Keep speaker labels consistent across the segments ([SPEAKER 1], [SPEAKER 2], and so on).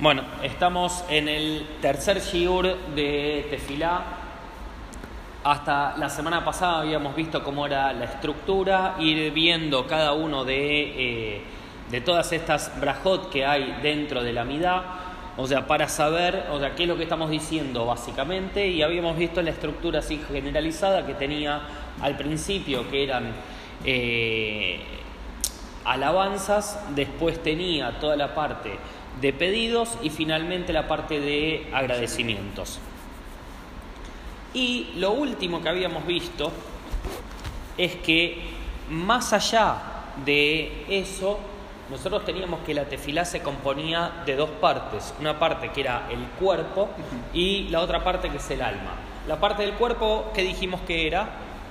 [SPEAKER 1] Bueno, estamos en el tercer shiur de Tefilá. Hasta la semana pasada habíamos visto cómo era la estructura, ir viendo cada uno de, eh, de todas estas brajot que hay dentro de la midá, o sea, para saber, o sea, qué es lo que estamos diciendo básicamente, y habíamos visto la estructura así generalizada que tenía al principio, que eran eh, alabanzas, después tenía toda la parte de pedidos y finalmente la parte de agradecimientos. Y lo último que habíamos visto es que más allá de eso, nosotros teníamos que la tefilá se componía de dos partes. Una parte que era el cuerpo y la otra parte que es el alma. La parte del cuerpo que dijimos que era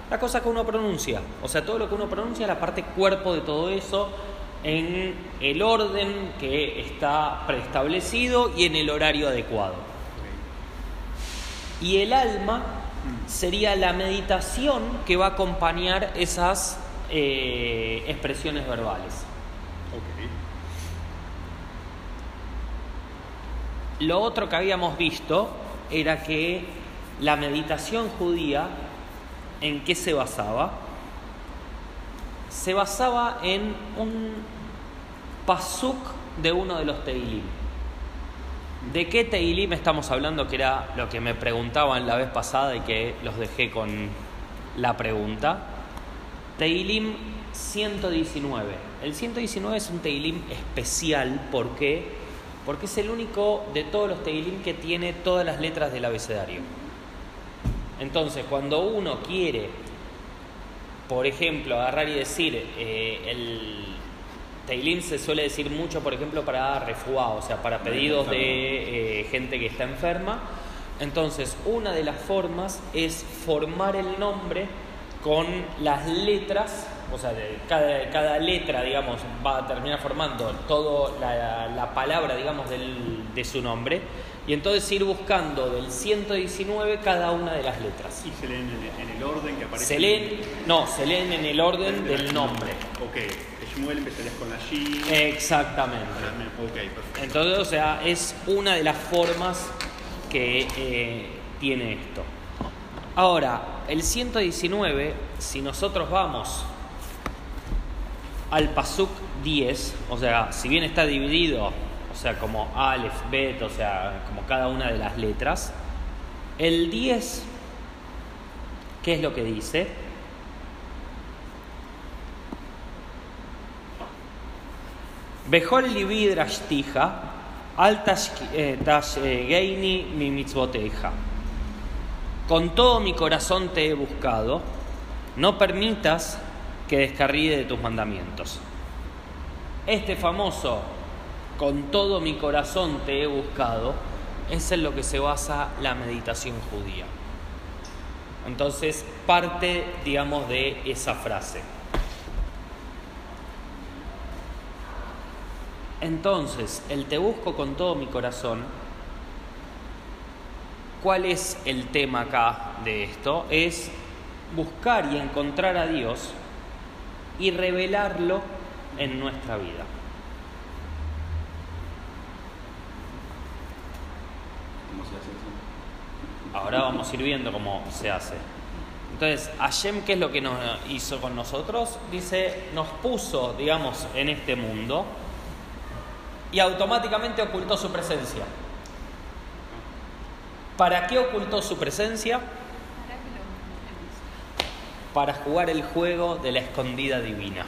[SPEAKER 1] la cosa que uno pronuncia. O sea, todo lo que uno pronuncia, la parte cuerpo de todo eso, en el orden que está preestablecido y en el horario adecuado. Y el alma sería la meditación que va a acompañar esas eh, expresiones verbales. Lo otro que habíamos visto era que la meditación judía, ¿en qué se basaba? Se basaba en un pasuk de uno de los Teilim. ¿De qué Teilim estamos hablando? Que era lo que me preguntaban la vez pasada y que los dejé con la pregunta. Teilim 119. El 119 es un Teilim especial, ¿por qué? Porque es el único de todos los Teilim que tiene todas las letras del abecedario. Entonces, cuando uno quiere, por ejemplo, agarrar y decir eh, el Teilim se suele decir mucho, por ejemplo, para refuá, o sea, para pedidos de eh, gente que está enferma. Entonces, una de las formas es formar el nombre con las letras, o sea, de cada, cada letra, digamos, va a terminar formando toda la, la, palabra, digamos, del, de su nombre. Y entonces ir buscando del 119 cada una de las letras.
[SPEAKER 2] ¿Y se leen en, el orden que aparece?
[SPEAKER 1] Se leen, no, se leen en el orden del nombre.
[SPEAKER 2] Ok, Shmuel empezarías con la Shin.
[SPEAKER 1] Exactamente.
[SPEAKER 2] Ok, perfecto.
[SPEAKER 1] Entonces, o sea, es una de las formas que eh, tiene esto. Ahora, el 119, si nosotros vamos al Pasuk 10, o sea, si bien está dividido, o sea, como Aleph, Bet, o sea, como cada una de las letras, el 10, ¿qué es lo que dice? Bejol libi drashtija, al tashgeini mi mitzvoteja. Con todo mi corazón te he buscado, no permitas que descarríe de tus mandamientos. Este famoso, con todo mi corazón te he buscado, es en lo que se basa la meditación judía. Entonces, parte, digamos, de esa frase. Entonces, el te busco con todo mi corazón, ¿cuál es el tema acá de esto? Es buscar y encontrar a Dios y revelarlo en nuestra vida.
[SPEAKER 2] ¿Cómo se hace eso?
[SPEAKER 1] Ahora vamos a ir viendo cómo se hace. Entonces, Hashem, ¿qué es lo que nos hizo con nosotros? Dice, nos puso, digamos, en este mundo y automáticamente ocultó su presencia. ¿Para qué ocultó su presencia? Para jugar el juego de la escondida divina.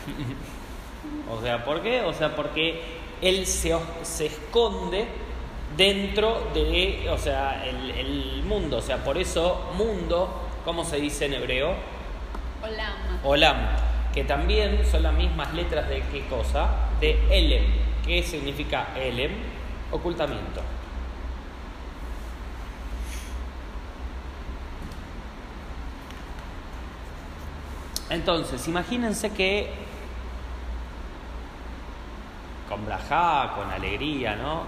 [SPEAKER 1] o sea, ¿por qué? O sea, porque él se, se esconde dentro de, o sea, el, el, mundo. O sea, por eso mundo, ¿cómo se dice en hebreo?
[SPEAKER 3] Olam.
[SPEAKER 1] Olam. Que también son las mismas letras de qué cosa? De Elem. ¿Qué significa Elem? Ocultamiento. Entonces, imagínense que con brajá, con alegría, ¿no?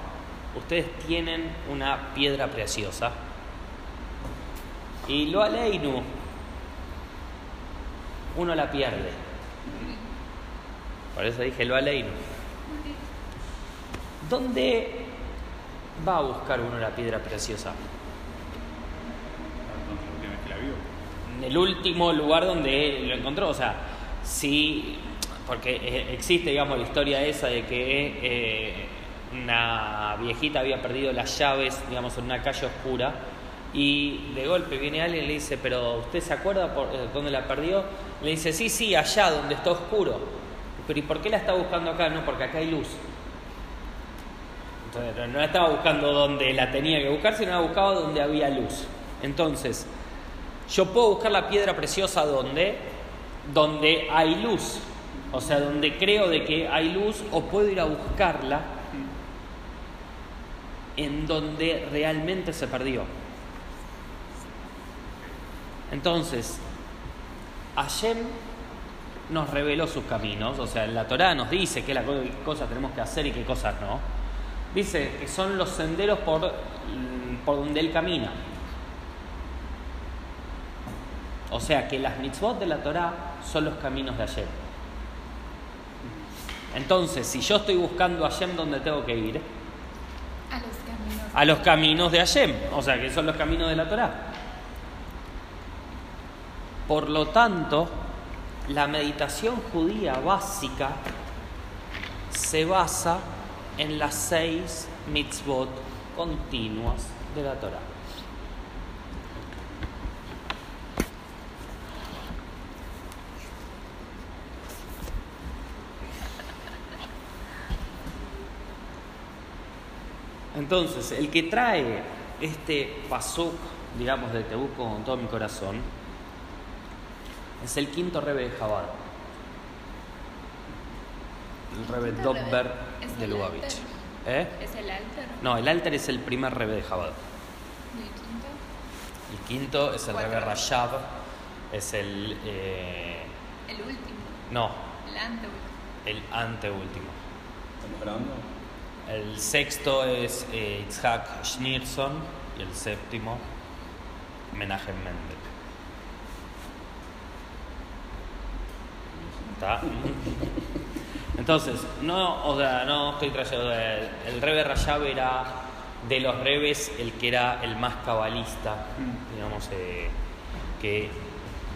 [SPEAKER 1] Ustedes tienen una piedra preciosa y lo aleinu, uno la pierde. Por eso dije lo aleinu. ¿Dónde va a buscar uno la piedra preciosa?
[SPEAKER 2] Entonces, la última vez que la vio.
[SPEAKER 1] El último lugar donde lo encontró, o sea, sí, porque existe, digamos, la historia esa de que eh, una viejita había perdido las llaves, digamos, en una calle oscura y de golpe viene alguien y le dice, pero ¿usted se acuerda por eh, dónde la perdió? Le dice, sí, sí, allá donde está oscuro. Pero ¿y por qué la está buscando acá? No, porque acá hay luz. Entonces, no la estaba buscando donde la tenía que buscar, sino la buscaba donde había luz. Entonces, yo puedo buscar la piedra preciosa donde, donde hay luz. O sea, donde creo de que hay luz, o puedo ir a buscarla en donde realmente se perdió. Entonces, Hashem nos reveló sus caminos, o sea, la Torá nos dice qué cosas tenemos que hacer y qué cosas no. Dice que son los senderos por, por donde Él camina. O sea, que las mitzvot de la Torá son los caminos de Hashem. Entonces, si yo estoy buscando a Hashem, ¿dónde tengo que ir?
[SPEAKER 3] A los caminos.
[SPEAKER 1] a los caminos de Hashem, o sea que son los caminos de la Torá. Por lo tanto, la meditación judía básica se basa en las seis mitzvot continuas de la Torá. Entonces, el que trae este pasuk, digamos, de Te busco con todo mi corazón, es el quinto rebe de Jabad. El rebe. Dobber
[SPEAKER 3] ¿Es
[SPEAKER 1] de Lubavitch. ¿Eh?
[SPEAKER 3] ¿Es el alter?
[SPEAKER 1] No, el alter es el primer rebe de Jabad.
[SPEAKER 3] ¿Y el quinto?
[SPEAKER 1] El quinto es el rebe Rashab, es el... eh,
[SPEAKER 3] El último.
[SPEAKER 1] no,
[SPEAKER 3] El anteúltimo.
[SPEAKER 1] el anteúltimo.
[SPEAKER 2] ¿Estamos grabando?
[SPEAKER 1] El sexto es eh, Itzhak Schneerson y el séptimo Menachem Mendel. ¿Está? Entonces, no, o sea, no estoy trayendo. El, Rebe Rayab era de los Rebes el que era el más cabalista, digamos, eh, que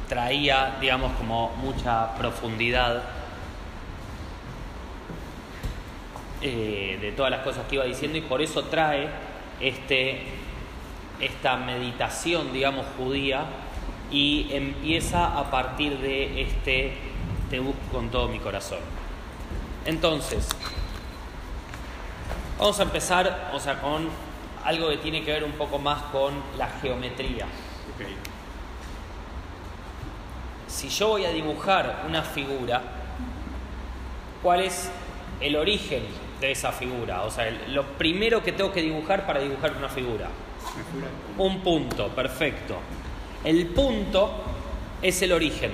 [SPEAKER 1] traía, digamos, como mucha profundidad eh, de todas las cosas que iba diciendo y por eso trae este, esta meditación, digamos, judía y empieza a partir de este te busco con todo mi corazón. Entonces, vamos a empezar, o sea, con algo que tiene que ver un poco más con la geometría. Si yo voy a dibujar una figura, ¿cuál es el origen de esa figura? O sea, el- lo primero que tengo que dibujar para dibujar una figura Un punto, perfecto. El punto es el origen.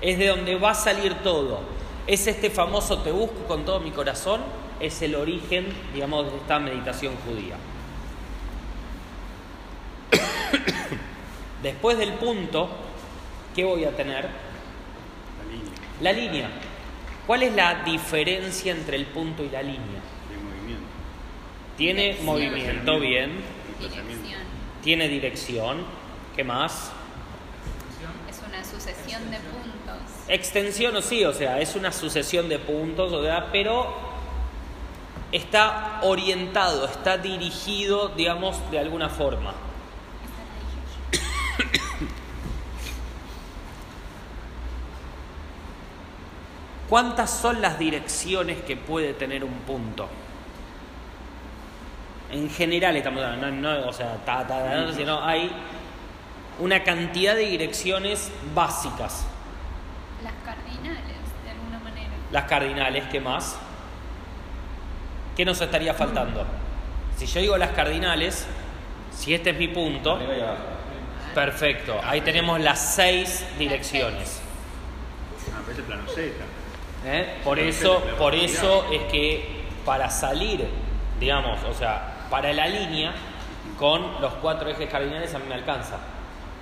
[SPEAKER 1] Es de donde va a salir todo. Es este famoso te busco con todo mi corazón. Es el origen, digamos, de esta meditación judía. Después del punto, ¿qué voy a tener?
[SPEAKER 2] la línea
[SPEAKER 1] La línea. ¿Cuál es la diferencia entre el punto y la línea?
[SPEAKER 2] movimiento.
[SPEAKER 1] Tiene
[SPEAKER 3] Dirección.
[SPEAKER 1] movimiento bien.
[SPEAKER 3] Dirección.
[SPEAKER 1] tiene dirección, ¿qué más?
[SPEAKER 3] Es una sucesión de puntos.
[SPEAKER 1] Extensión o sí, o sea, es una sucesión de puntos, o sea, pero está orientado, está dirigido, digamos, de alguna forma.
[SPEAKER 3] Esa la dije yo.
[SPEAKER 1] ¿Cuántas son las direcciones que puede tener un punto? En general estamos hablando, no, no, o sea, ta, ta, ta, no, sino hay una cantidad de direcciones básicas.
[SPEAKER 3] Las cardinales, de alguna manera.
[SPEAKER 1] Las cardinales, ¿qué más? ¿Qué nos estaría faltando? Si yo digo las cardinales, si este es mi punto, perfecto. Ahí tenemos las seis direcciones.
[SPEAKER 2] Ah, pero es el plano Z.
[SPEAKER 1] ¿eh? Por eso, por eso es que para salir, digamos, o sea, para la línea, con los cuatro ejes cardinales a mí me alcanza.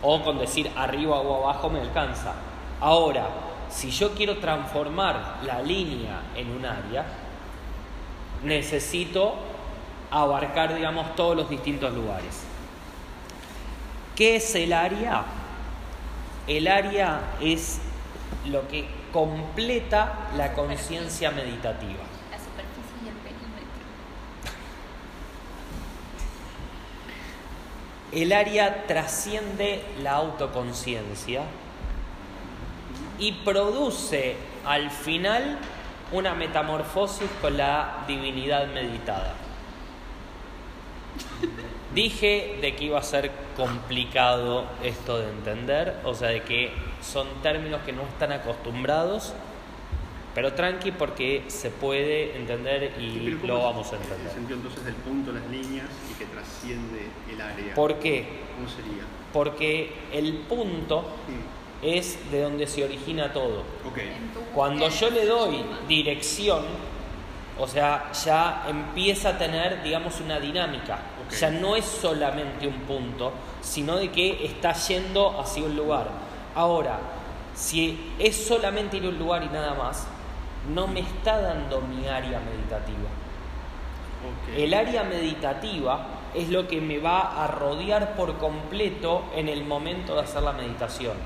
[SPEAKER 1] O con decir arriba o abajo me alcanza. Ahora, si yo quiero transformar la línea en un área, necesito abarcar, digamos, todos los distintos lugares. ¿Qué es el área? El área es lo que completa la conciencia meditativa.
[SPEAKER 3] La superficie y el perímetro.
[SPEAKER 1] El área trasciende la autoconciencia y produce al final una metamorfosis con la divinidad meditada. Dije de que iba a ser complicado esto de entender, o sea, de que son términos que no están acostumbrados, pero tranqui porque se puede entender y
[SPEAKER 2] pero ¿cómo
[SPEAKER 1] lo
[SPEAKER 2] es
[SPEAKER 1] vamos a
[SPEAKER 2] El
[SPEAKER 1] entender.
[SPEAKER 2] sentido entonces del punto, las líneas y que trasciende el área.
[SPEAKER 1] ¿Por qué?
[SPEAKER 2] ¿Cómo sería?
[SPEAKER 1] Porque el punto es de donde se origina todo. Cuando yo le doy dirección, o sea, ya empieza a tener, digamos, una dinámica.
[SPEAKER 2] Ok.
[SPEAKER 1] Ya no es solamente un punto, sino de que está yendo hacia un lugar. Ahora, si es solamente ir a un lugar y nada más, no me está dando mi área meditativa. El área meditativa es lo que me va a rodear por completo en el momento de hacer la meditación.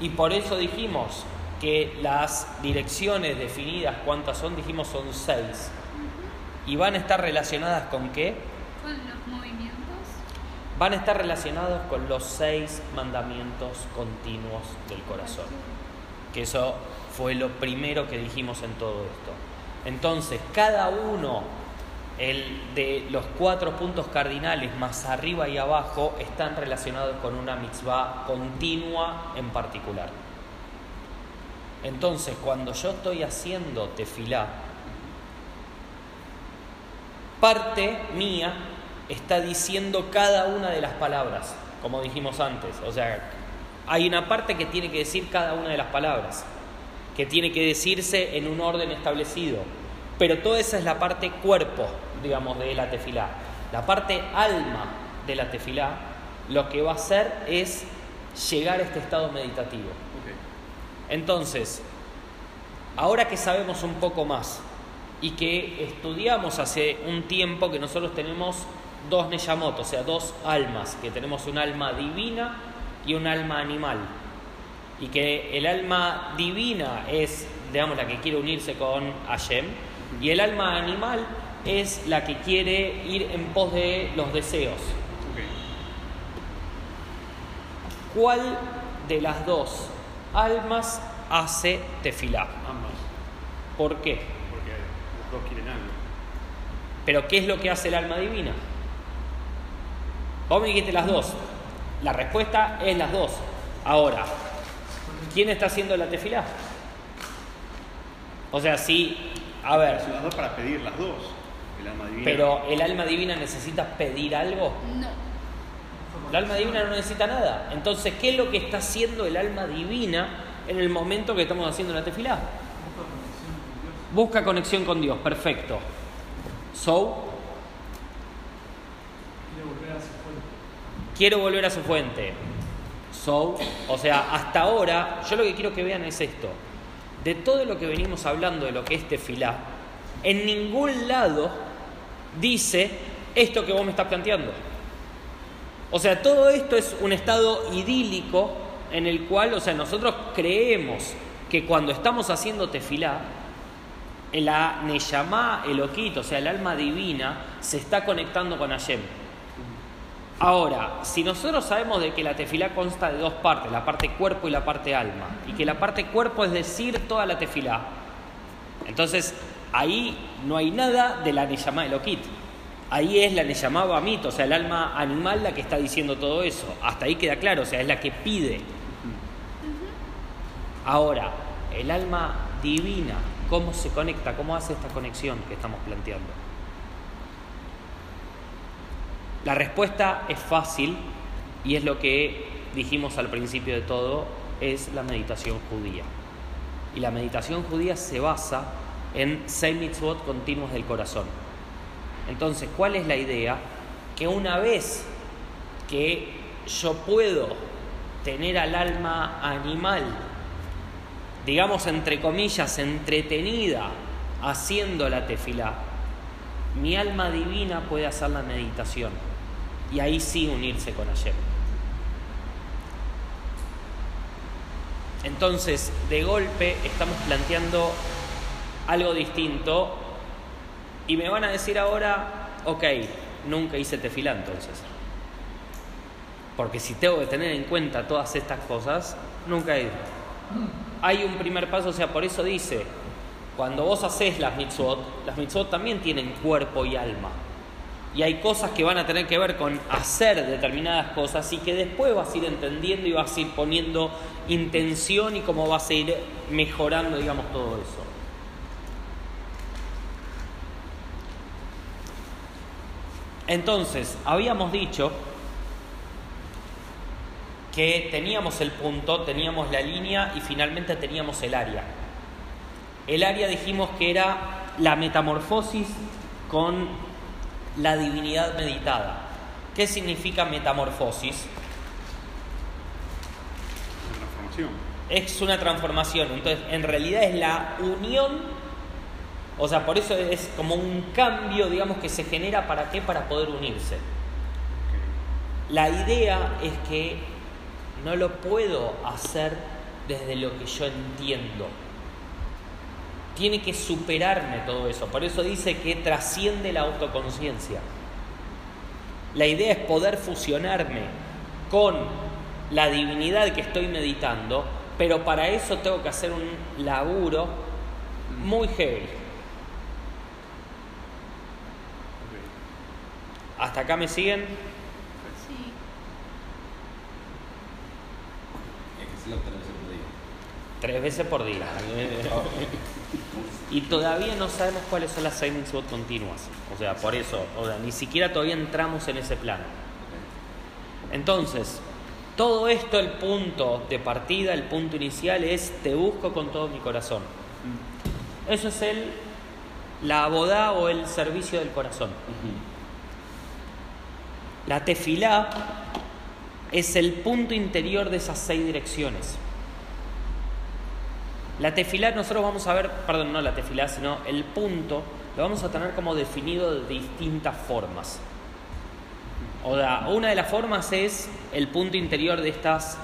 [SPEAKER 1] Y por eso dijimos que las direcciones definidas, ¿cuántas son? Dijimos son seis. ¿Y van a estar relacionadas con qué?
[SPEAKER 3] Con.
[SPEAKER 1] Van a estar relacionados con los seis mandamientos continuos del corazón. Que eso fue lo primero que dijimos en todo esto. Entonces, cada uno el de los cuatro puntos cardinales más arriba y abajo están relacionados con una mitzvah continua en particular. Entonces, cuando yo estoy haciendo tefilá, parte mía está diciendo cada una de las palabras, como dijimos antes. O sea, hay una parte que tiene que decir cada una de las palabras, que tiene que decirse en un orden establecido. Pero toda esa es la parte cuerpo, digamos, de la tefilá. La parte alma de la tefilá, lo que va a hacer es llegar a este estado meditativo. Entonces, ahora que sabemos un poco más y que estudiamos hace un tiempo que nosotros tenemos dos Neyamot, o sea, dos almas, que tenemos un alma divina y un alma animal. Y que el alma divina es, digamos, la que quiere unirse con Hashem, y el alma animal es la que quiere ir en pos de los deseos. ¿Cuál de las dos almas hace tefilá?
[SPEAKER 2] Ambas.
[SPEAKER 1] ¿Por qué?
[SPEAKER 2] Porque los dos quieren algo.
[SPEAKER 1] Pero ¿qué es lo que hace el alma divina? Vos me dijiste las dos. La respuesta es las dos. Ahora, ¿quién está haciendo la tefilá? O sea, sí, a ver,
[SPEAKER 2] Son las dos para pedir las dos. El alma divina.
[SPEAKER 1] pero el alma divina necesita pedir algo.
[SPEAKER 3] No.
[SPEAKER 1] El alma divina no necesita nada. Entonces, ¿qué es lo que está haciendo el alma divina en el momento que estamos haciendo la tefilá? Busca conexión con Dios, perfecto. So, quiero volver a su fuente. So, o sea, hasta ahora, yo lo que quiero que vean es esto. De todo lo que venimos hablando de lo que es tefilá, en ningún lado dice esto que vos me estás planteando. O sea, todo esto es un estado idílico en el cual, o sea, nosotros creemos que cuando estamos haciendo tefilá, la Neyamá Eloquito, o sea, el alma divina, se está conectando con Hashem. Ahora, si nosotros sabemos de que la tefilá consta de dos partes, la parte cuerpo y la parte alma, y que la parte cuerpo es decir toda la tefilá, entonces ahí no hay nada de la Neyamá Eloquit. Ahí es la Neyamá Bamit, o sea, el alma animal la que está diciendo todo eso. Hasta ahí queda claro, o sea, es la que pide. Ahora, el alma divina, ¿cómo se conecta? ¿Cómo hace esta conexión que estamos planteando? La respuesta es fácil y es lo que dijimos al principio de todo, es la meditación judía. Y la meditación judía se basa en seis continuos del corazón. Entonces, ¿cuál es la idea? Que una vez que yo puedo tener al alma animal, digamos entre comillas, entretenida haciendo la tefilá, mi alma divina puede hacer la meditación y ahí sí unirse con ayer. Entonces, de golpe estamos planteando algo distinto y me van a decir ahora, ok, nunca hice tefilá entonces. Porque si tengo que tener en cuenta todas estas cosas, nunca he ido. Hay un primer paso, o sea, por eso dice, cuando vos haces las mitzvot, las mitzvot también tienen cuerpo y alma. Y hay cosas que van a tener que ver con hacer determinadas cosas y que después vas a ir entendiendo y vas a ir poniendo intención y cómo vas a ir mejorando, digamos, todo eso. Entonces, habíamos dicho que teníamos el punto, teníamos la línea y finalmente teníamos el área. El área dijimos que era la metamorfosis con la divinidad meditada. ¿Qué significa metamorfosis?
[SPEAKER 2] Una transformación.
[SPEAKER 1] Es una transformación, entonces en realidad es la unión, o sea, por eso es como un cambio, digamos, que se genera para qué, para poder unirse. La idea es que no lo puedo hacer desde lo que yo entiendo. Tiene que superarme todo eso. Por eso dice que trasciende la autoconciencia. La idea es poder fusionarme con la divinidad que estoy meditando, pero para eso tengo que hacer un laburo muy heavy. ¿Hasta acá me siguen?
[SPEAKER 3] Sí.
[SPEAKER 4] Tres veces por día.
[SPEAKER 1] Tres veces por día. Y todavía no sabemos cuáles son las seis mitzvot continuas. O sea, por eso, o sea, ni siquiera todavía entramos en ese plano. Entonces, todo esto, el punto de partida, el punto inicial es te busco con todo mi corazón. Eso es el la abodá o el servicio del corazón. La tefilá es el punto interior de esas seis direcciones. La tefilá nosotros vamos a ver, perdón, no la tefilá, sino el punto, lo vamos a tener como definido de distintas formas. O sea, una de las formas es el punto interior de estas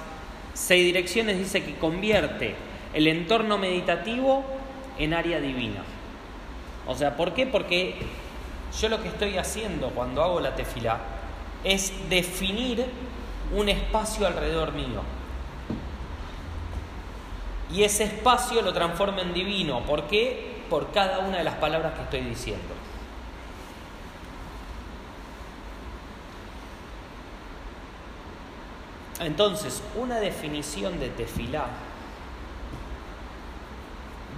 [SPEAKER 1] seis direcciones, dice que convierte el entorno meditativo en área divina. O sea, ¿por qué? Porque yo lo que estoy haciendo cuando hago la tefilá es definir un espacio alrededor mío. Y ese espacio lo transforma en divino. ¿Por qué? Por cada una de las palabras que estoy diciendo. Entonces, una definición de tefilá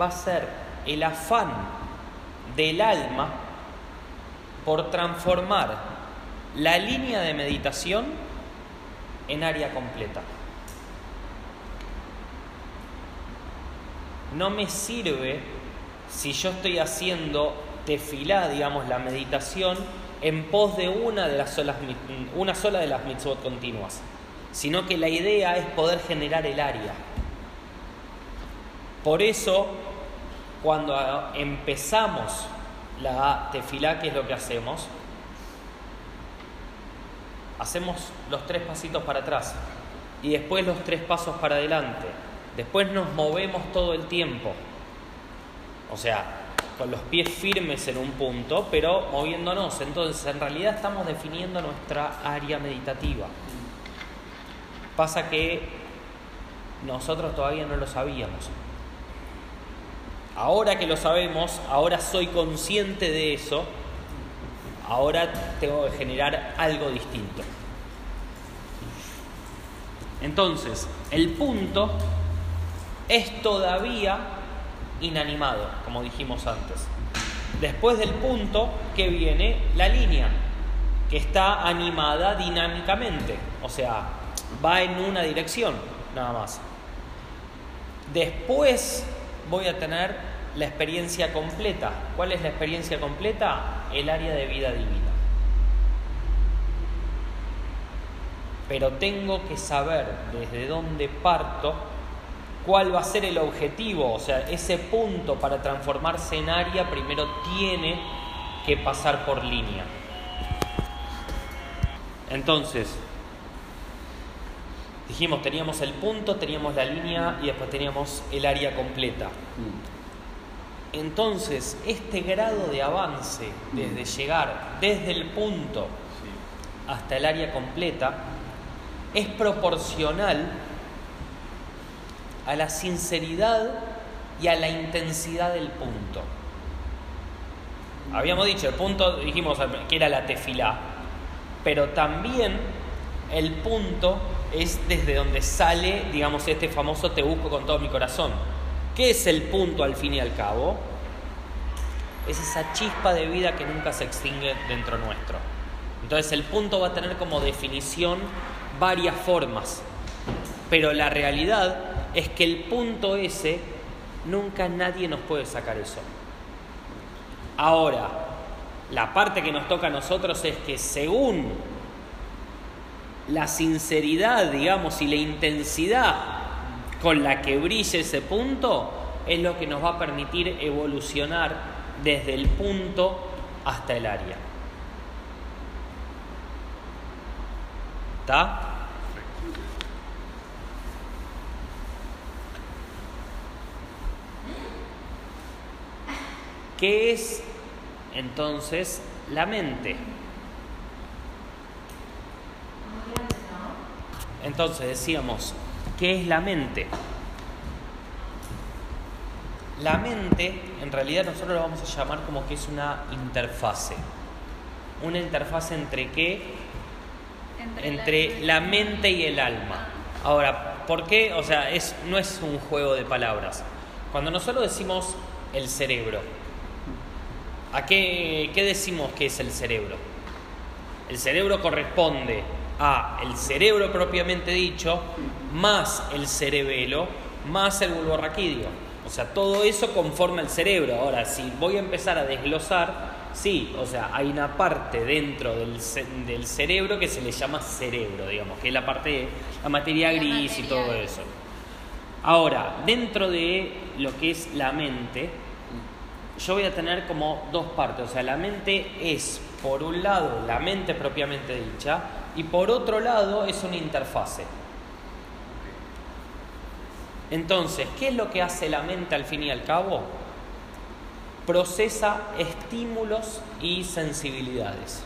[SPEAKER 1] va a ser el afán del alma por transformar la línea de meditación en área completa. No me sirve si yo estoy haciendo tefilá, digamos, la meditación en pos de una de las solas, una sola de las mitzvot continuas, sino que la idea es poder generar el área. Por eso, cuando empezamos la tefilá, ¿qué es lo que hacemos? Hacemos los tres pasitos para atrás y después los tres pasos para adelante. Después nos movemos todo el tiempo. O sea, con los pies firmes en un punto, pero moviéndonos. Entonces, en realidad estamos definiendo nuestra área meditativa. Pasa que nosotros todavía no lo sabíamos. Ahora que lo sabemos, ahora soy consciente de eso, ahora tengo que generar algo distinto. Entonces, el punto es todavía inanimado, como dijimos antes. Después del punto que viene la línea, que está animada dinámicamente, o sea, va en una dirección, nada más. Después voy a tener la experiencia completa. ¿Cuál es la experiencia completa? El área de vida divina. Pero tengo que saber desde dónde parto cuál va a ser el objetivo, o sea, ese punto para transformarse en área primero tiene que pasar por línea. Entonces, dijimos, teníamos el punto, teníamos la línea y después teníamos el área completa.
[SPEAKER 4] Mm.
[SPEAKER 1] Entonces, este grado de avance, desde llegar desde el punto hasta el área completa, es proporcional a la sinceridad y a la intensidad del punto. Habíamos dicho, el punto, dijimos que era la tefilá, pero también el punto es desde donde sale, digamos, este famoso te busco con todo mi corazón. ¿Qué es el punto al fin y al cabo? Es esa chispa de vida que nunca se extingue dentro nuestro. Entonces el punto va a tener como definición varias formas, pero la realidad es que el punto ese nunca nadie nos puede sacar eso. Ahora, la parte que nos toca a nosotros es que según la sinceridad, digamos, y la intensidad con la que brille ese punto, es lo que nos va a permitir evolucionar desde el punto hasta el área. ¿Está? ¿Qué es entonces la mente? Entonces decíamos, ¿qué es la mente? La mente, en realidad nosotros lo vamos a llamar como que es una interfase. Una interfase entre qué? Entre la mente y el alma. Ahora, ¿por qué? O sea, es, no es un juego de palabras. Cuando nosotros decimos el cerebro, ¿a qué, qué decimos que es el cerebro? El cerebro corresponde a el cerebro propiamente dicho, más el cerebelo, más el bulbo raquídeo. O sea, todo eso conforma el cerebro. Ahora, si voy a empezar a desglosar, sí, o sea, hay una parte dentro del, ce- del cerebro que se le llama cerebro, digamos, que es la parte de la materia
[SPEAKER 3] La
[SPEAKER 1] gris y todo eso. Ahora, dentro de lo que es la mente, yo voy a tener como dos partes. O sea, la mente es, por un lado, la mente propiamente dicha, y por otro lado, es una interfase. Entonces, ¿qué es lo que hace la mente al fin y al cabo? Procesa estímulos y sensibilidades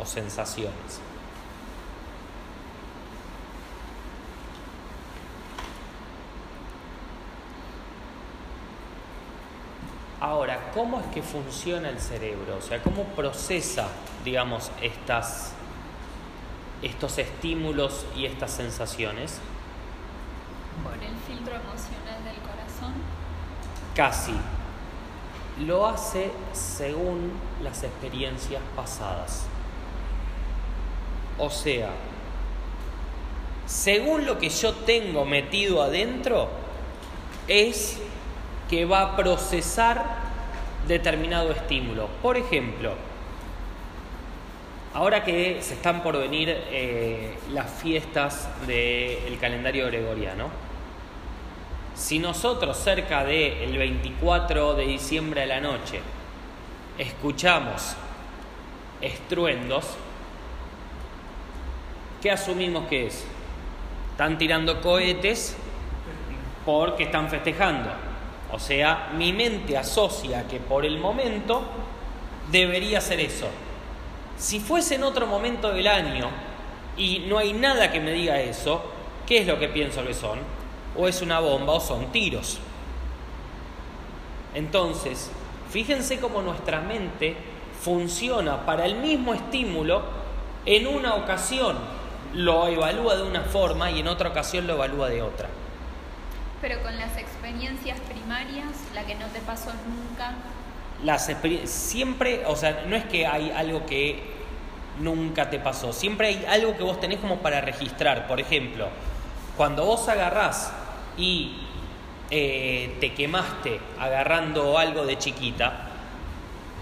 [SPEAKER 1] o sensaciones. Ahora, ¿cómo es que funciona el cerebro? O sea, ¿cómo procesa, digamos, estas, estos estímulos y estas sensaciones?
[SPEAKER 3] Por el filtro emocional del corazón.
[SPEAKER 1] Casi. Lo hace según las experiencias pasadas. O sea, según lo que yo tengo metido adentro, es que va a procesar determinado estímulo. Por ejemplo, ahora que se están por venir eh, las fiestas del calendario gregoriano, si nosotros cerca del 24 de diciembre a la noche escuchamos estruendos, ¿qué asumimos que es? Están tirando cohetes porque están festejando. O sea, mi mente asocia que por el momento debería ser eso. Si fuese en otro momento del año y no hay nada que me diga eso, ¿qué es lo que pienso que son? O es una bomba o son tiros. Entonces, fíjense cómo nuestra mente funciona para el mismo estímulo, en una ocasión lo evalúa de una forma y en otra ocasión lo evalúa de otra.
[SPEAKER 3] Pero con las experiencias primarias, la que no te pasó nunca,
[SPEAKER 1] las siempre, o sea, no es que hay algo que nunca te pasó, siempre hay algo que vos tenés como para registrar. Por ejemplo, cuando vos agarrás y eh, te quemaste agarrando algo de chiquita,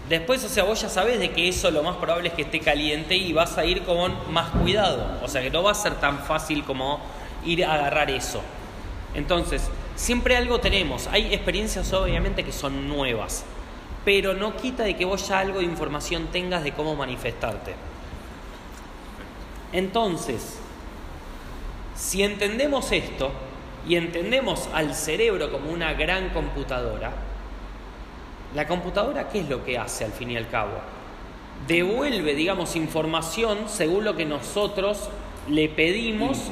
[SPEAKER 1] después, o sea, vos ya sabés de que eso lo más probable es que esté caliente y vas a ir con más cuidado. O sea, que no va a ser tan fácil como ir a agarrar eso. Entonces, siempre algo tenemos. Hay experiencias obviamente que son nuevas, pero no quita de que vos ya algo de información tengas de cómo manifestarte. Entonces, si entendemos esto y entendemos al cerebro como una gran computadora, la computadora, ¿qué es lo que hace al fin y al cabo? Devuelve, digamos, información según lo que nosotros le pedimos,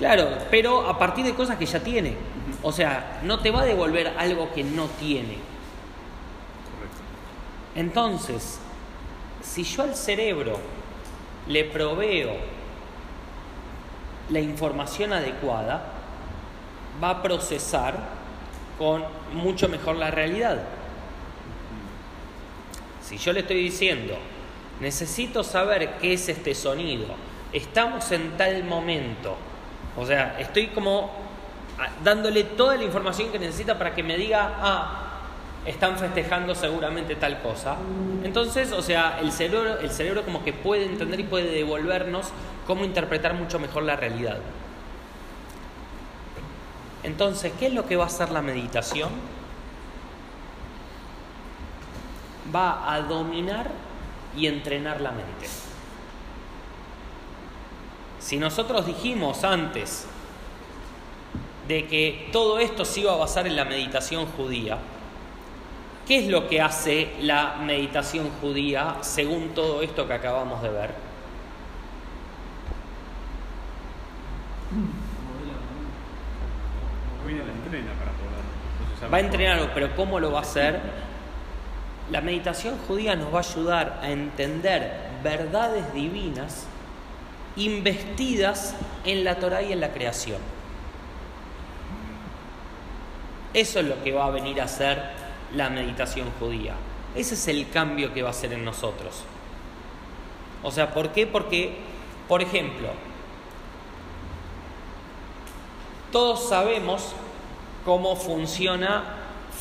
[SPEAKER 1] claro, pero a partir de cosas que ya tiene. O sea, no te va a devolver algo que no tiene.
[SPEAKER 2] Correcto.
[SPEAKER 1] Entonces, si yo al cerebro le proveo la información adecuada, va a procesar con mucho mejor la realidad. Si yo le estoy diciendo, necesito saber qué es este sonido, estamos en tal momento, o sea, estoy como ah, dándole toda la información que necesita para que me diga, ah, están festejando seguramente tal cosa. Entonces, o sea, el cerebro, el cerebro como que puede entender y puede devolvernos cómo interpretar mucho mejor la realidad. Entonces, ¿qué es lo que va a hacer la meditación? Va a dominar y entrenar la mente. Si nosotros dijimos antes de que todo esto se iba a basar en la meditación judía, ¿qué es lo que hace la meditación judía según todo esto que acabamos de ver? Va a entrenarlo, pero ¿cómo lo va a hacer? La meditación judía nos va a ayudar a entender verdades divinas investidas en la Torah y en la creación. Eso es lo que va a venir a hacer la meditación judía. Ese es el cambio que va a hacer en nosotros. O sea, ¿por qué? Porque, por ejemplo, todos sabemos cómo funciona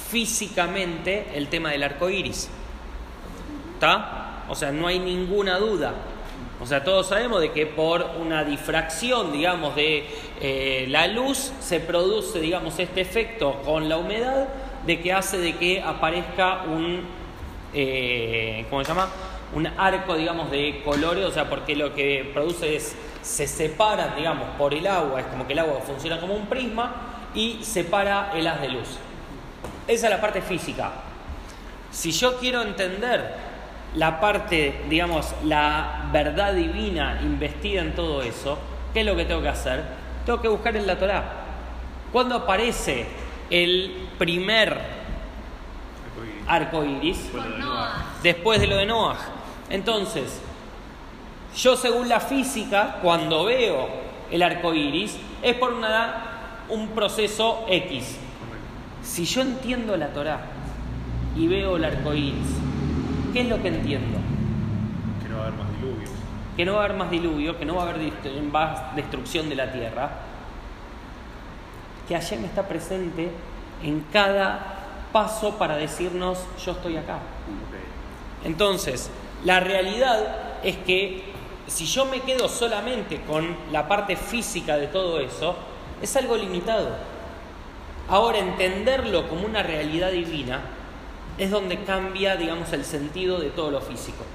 [SPEAKER 1] físicamente el tema del arco iris. ¿Está? O sea, no hay ninguna duda. O sea, todos sabemos de que por una difracción, digamos, de eh, la luz se produce, digamos, este efecto con la humedad de que hace de que aparezca un, eh, ¿cómo se llama? Un arco, digamos, de colores, o sea, porque lo que produce es, se separan, digamos, por el agua, es como que el agua funciona como un prisma y separa el haz de luz. Esa es la parte física. Si yo quiero entender la parte, digamos, la verdad divina investida en todo eso, ¿qué es lo que tengo que hacer? Tengo que buscar en la Torá. ¿Cuándo aparece el primer
[SPEAKER 2] Arco iris.
[SPEAKER 1] Después de lo de Noah. Entonces, yo según la física, cuando veo el arco iris, es por una, un proceso X. Si yo entiendo la Torá y veo el arco iris, ¿qué es lo que entiendo?
[SPEAKER 2] Que no va a haber más diluvios.
[SPEAKER 1] Que no va a haber más diluvio, que no va a haber más destrucción de la tierra, que Hashem está presente en cada paso para decirnos yo estoy acá. Entonces, la realidad es que si yo me quedo solamente con la parte física de todo eso, es algo limitado. Ahora, entenderlo como una realidad divina es donde cambia, digamos, el sentido de todo lo físico.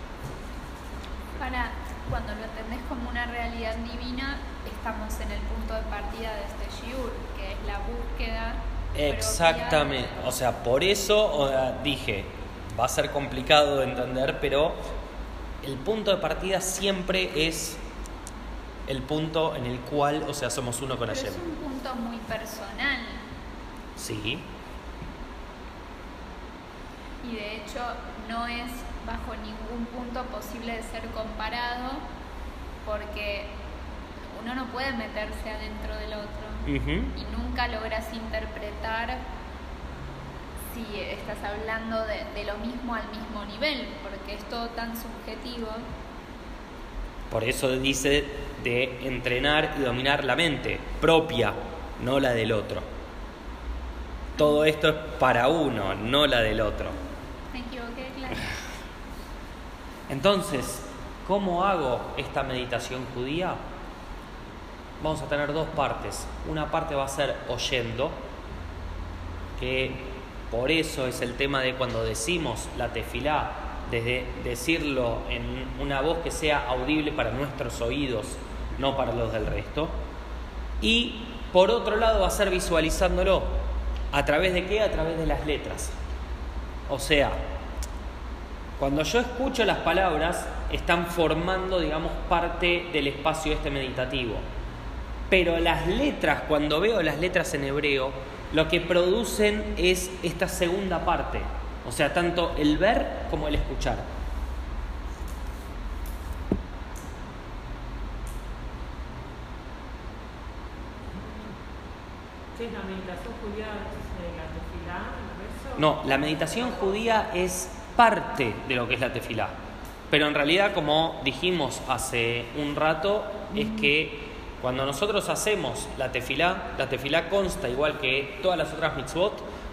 [SPEAKER 3] Para cuando lo entendés como una realidad divina, estamos en el punto de partida de este shiur, que es la búsqueda. propia
[SPEAKER 1] Exactamente. O sea, por eso dije, va a ser complicado de entender, pero el punto de partida siempre es el punto en el cual, o sea, somos uno con Hashem.
[SPEAKER 3] es un punto muy personal
[SPEAKER 1] Sí.
[SPEAKER 3] Y de hecho no es bajo ningún punto posible de ser comparado porque uno no puede meterse adentro del otro y nunca logras interpretar si estás hablando de, de lo mismo al mismo nivel, porque es todo tan subjetivo.
[SPEAKER 1] Por eso dice de entrenar y dominar la mente propia, no la del otro. Todo esto es para uno, no la del otro.
[SPEAKER 3] Me equivoqué, claro.
[SPEAKER 1] Entonces, ¿cómo hago esta meditación judía? Vamos a tener dos partes. Una parte va a ser oyendo, que Por eso es el tema de cuando decimos la tefilá, desde decirlo en una voz que sea audible para nuestros oídos, no para los del resto. Y por otro lado va a ser visualizándolo. ¿A través de qué? A través de las letras. O sea, cuando yo escucho las palabras, están formando, digamos, parte del espacio este meditativo. Pero las letras, cuando veo las letras en hebreo, lo que producen es esta segunda parte, o sea, tanto el ver como el escuchar.
[SPEAKER 5] ¿Qué es la meditación judía de la tefilá? ¿Eso?
[SPEAKER 1] No, la meditación judía es parte de lo que es la tefilá. Pero en realidad, como dijimos hace un rato, es que cuando nosotros hacemos la tefilá, la tefilá consta, igual que todas las otras mitzvot,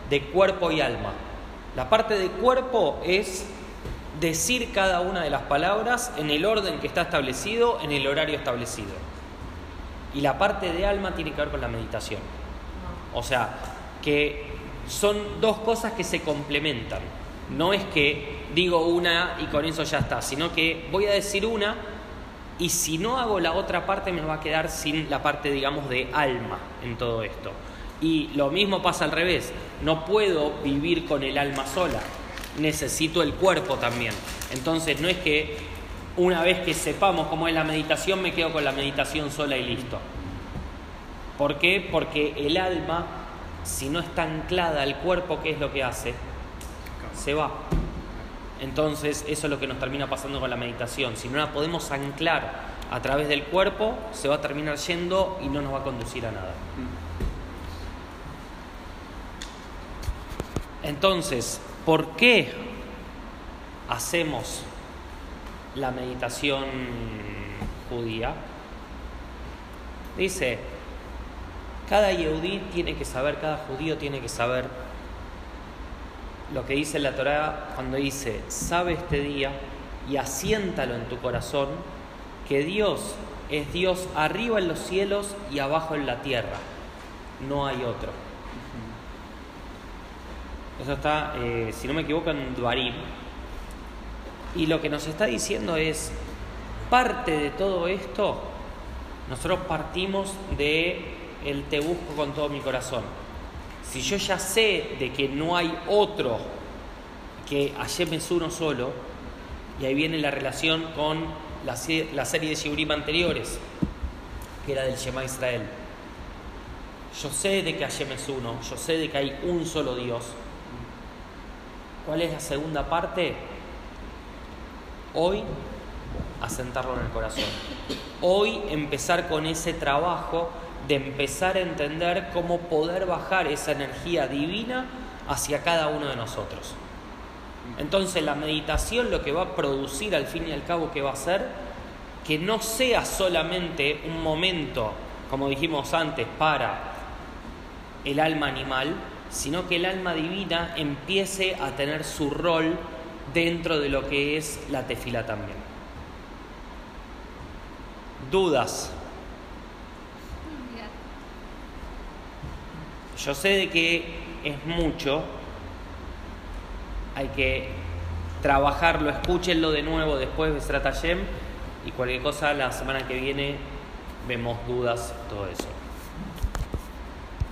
[SPEAKER 1] de cuerpo y alma. La parte de cuerpo es decir cada una de las palabras en el orden que está establecido, en el horario establecido. Y la parte de alma tiene que ver con la meditación. O sea, que son dos cosas que se complementan. No es que digo una y con eso ya está, sino que voy a decir una y si no hago la otra parte me va a quedar sin la parte, digamos, de alma en todo esto. Y lo mismo pasa al revés, no puedo vivir con el alma sola, necesito el cuerpo también. Entonces no es que una vez que sepamos cómo es la meditación me quedo con la meditación sola y listo. ¿Por qué? Porque el alma, si no está anclada al cuerpo, ¿qué es lo que hace? Se va. Entonces, eso es lo que nos termina pasando con la meditación. Si no la podemos anclar a través del cuerpo, se va a terminar yendo y no nos va a conducir a nada. Entonces, ¿por qué hacemos la meditación judía? Dice, cada yehudí tiene que saber, cada judío tiene que saber lo que dice la Torá cuando dice, sabe este día y asiéntalo en tu corazón, que Dios es Dios arriba en los cielos y abajo en la tierra. No hay otro. Eso está, eh, si no me equivoco, en Duarim. Y lo que nos está diciendo es, parte de todo esto, nosotros partimos de el te busco con todo mi corazón. Si yo ya sé de que no hay otro que Hashem es uno solo, y ahí viene la relación con la, la serie de Shiurim anteriores, que era del Shema Israel. Yo sé de que Hashem es uno, yo sé de que hay un solo Dios. ¿Cuál es la segunda parte? Hoy asentarlo en el corazón. Hoy empezar con ese trabajo de empezar a entender cómo poder bajar esa energía divina hacia cada uno de nosotros. Entonces la meditación lo que va a producir al fin y al cabo que va a ser que no sea solamente un momento, como dijimos antes, para el alma animal, sino que el alma divina empiece a tener su rol dentro de lo que es la tefila también. Dudas. Yo sé de que es mucho, hay que trabajarlo, escúchenlo de nuevo después de Stratagem y cualquier cosa la semana que viene vemos dudas, todo eso.